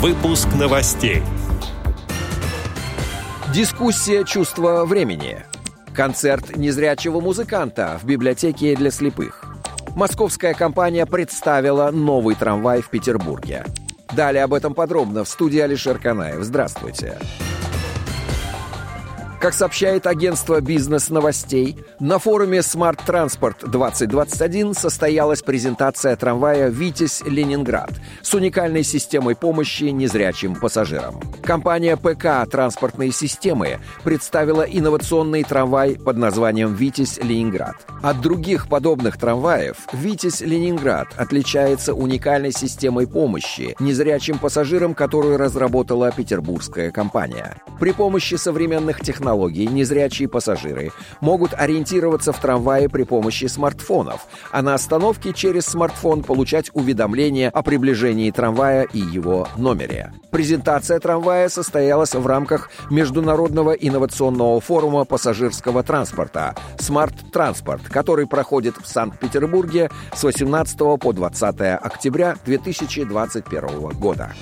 Выпуск новостей. Дискуссия чувства времени. Концерт незрячего музыканта в библиотеке для слепых. Московская компания представила новый трамвай в Петербурге. Далее об этом подробно в студии Алишер Канаев. Здравствуйте. Здравствуйте. Как сообщает агентство бизнес-новостей, на форуме Smart Transport 2021 состоялась презентация трамвая «Витязь-Ленинград» с уникальной системой помощи незрячим пассажирам. Компания ПК «Транспортные системы» представила инновационный трамвай под названием «Витязь-Ленинград». От других подобных трамваев «Витязь-Ленинград» отличается уникальной системой помощи незрячим пассажирам, которую разработала петербургская компания. При помощи современных технологий технологий незрячие пассажиры могут ориентироваться в трамвае при помощи смартфонов, а на остановке через смартфон получать уведомления о приближении трамвая и его номере. Презентация трамвая состоялась в рамках Международного инновационного форума пассажирского транспорта «Smart Transport», который проходит в Санкт-Петербурге с 18 по 20 октября 2021 года.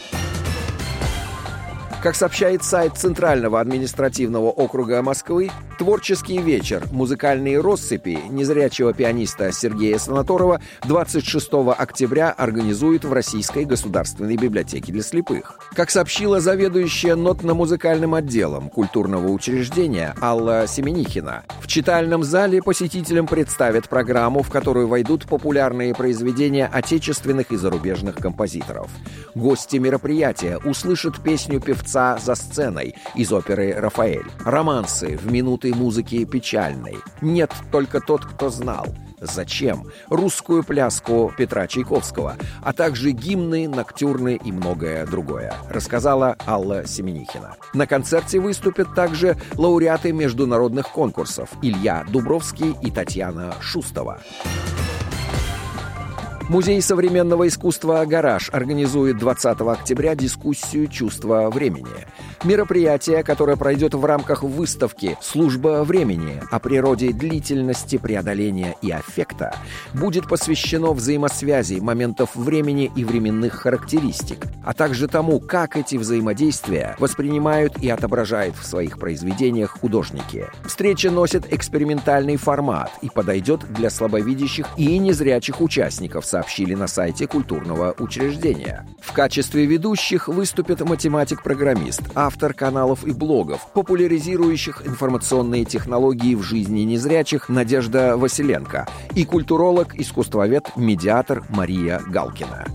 Как сообщает сайт Центрального административного округа Москвы, творческий вечер «Музыкальные россыпи» незрячего пианиста Сергея Санаторова 26 октября организует в Российской государственной библиотеке для слепых. Как сообщила заведующая нотно-музыкальным отделом культурного учреждения Алла Семенихина, в читальном зале посетителям представят программу, в которую войдут популярные произведения отечественных и зарубежных композиторов. Гости мероприятия услышат песню певца за сценой из оперы «Рафаэль». Романсы в минуты музыки печальной. Нет только тот, кто знал. Зачем? Русскую пляску Петра Чайковского, а также гимны, ноктюрны и многое другое, рассказала Алла Семенихина. На концерте выступят также лауреаты международных конкурсов Илья Дубровский и Татьяна Шустова. Музей современного искусства «Гараж» организует 20 октября дискуссию «Чувство времени». Мероприятие, которое пройдет в рамках выставки «Служба времени» о природе длительности преодоления и аффекта, будет посвящено взаимосвязи моментов времени и временных характеристик, а также тому, как эти взаимодействия воспринимают и отображают в своих произведениях художники. Встреча носит экспериментальный формат и подойдет для слабовидящих и незрячих участников – сообщили на сайте культурного учреждения. В качестве ведущих выступит математик-программист, автор каналов и блогов, популяризирующих информационные технологии в жизни незрячих Надежда Василенко и культуролог, искусствовед, медиатор Мария Галкина.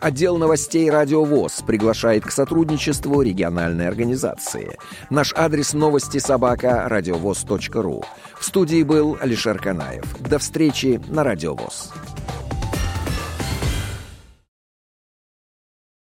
Отдел новостей «Радио ВОЗ» приглашает к сотрудничеству региональной организации. Наш адрес новости собака радиовоз.ру. В студии был Алишер Канаев. До встречи на «Радио ВОЗ».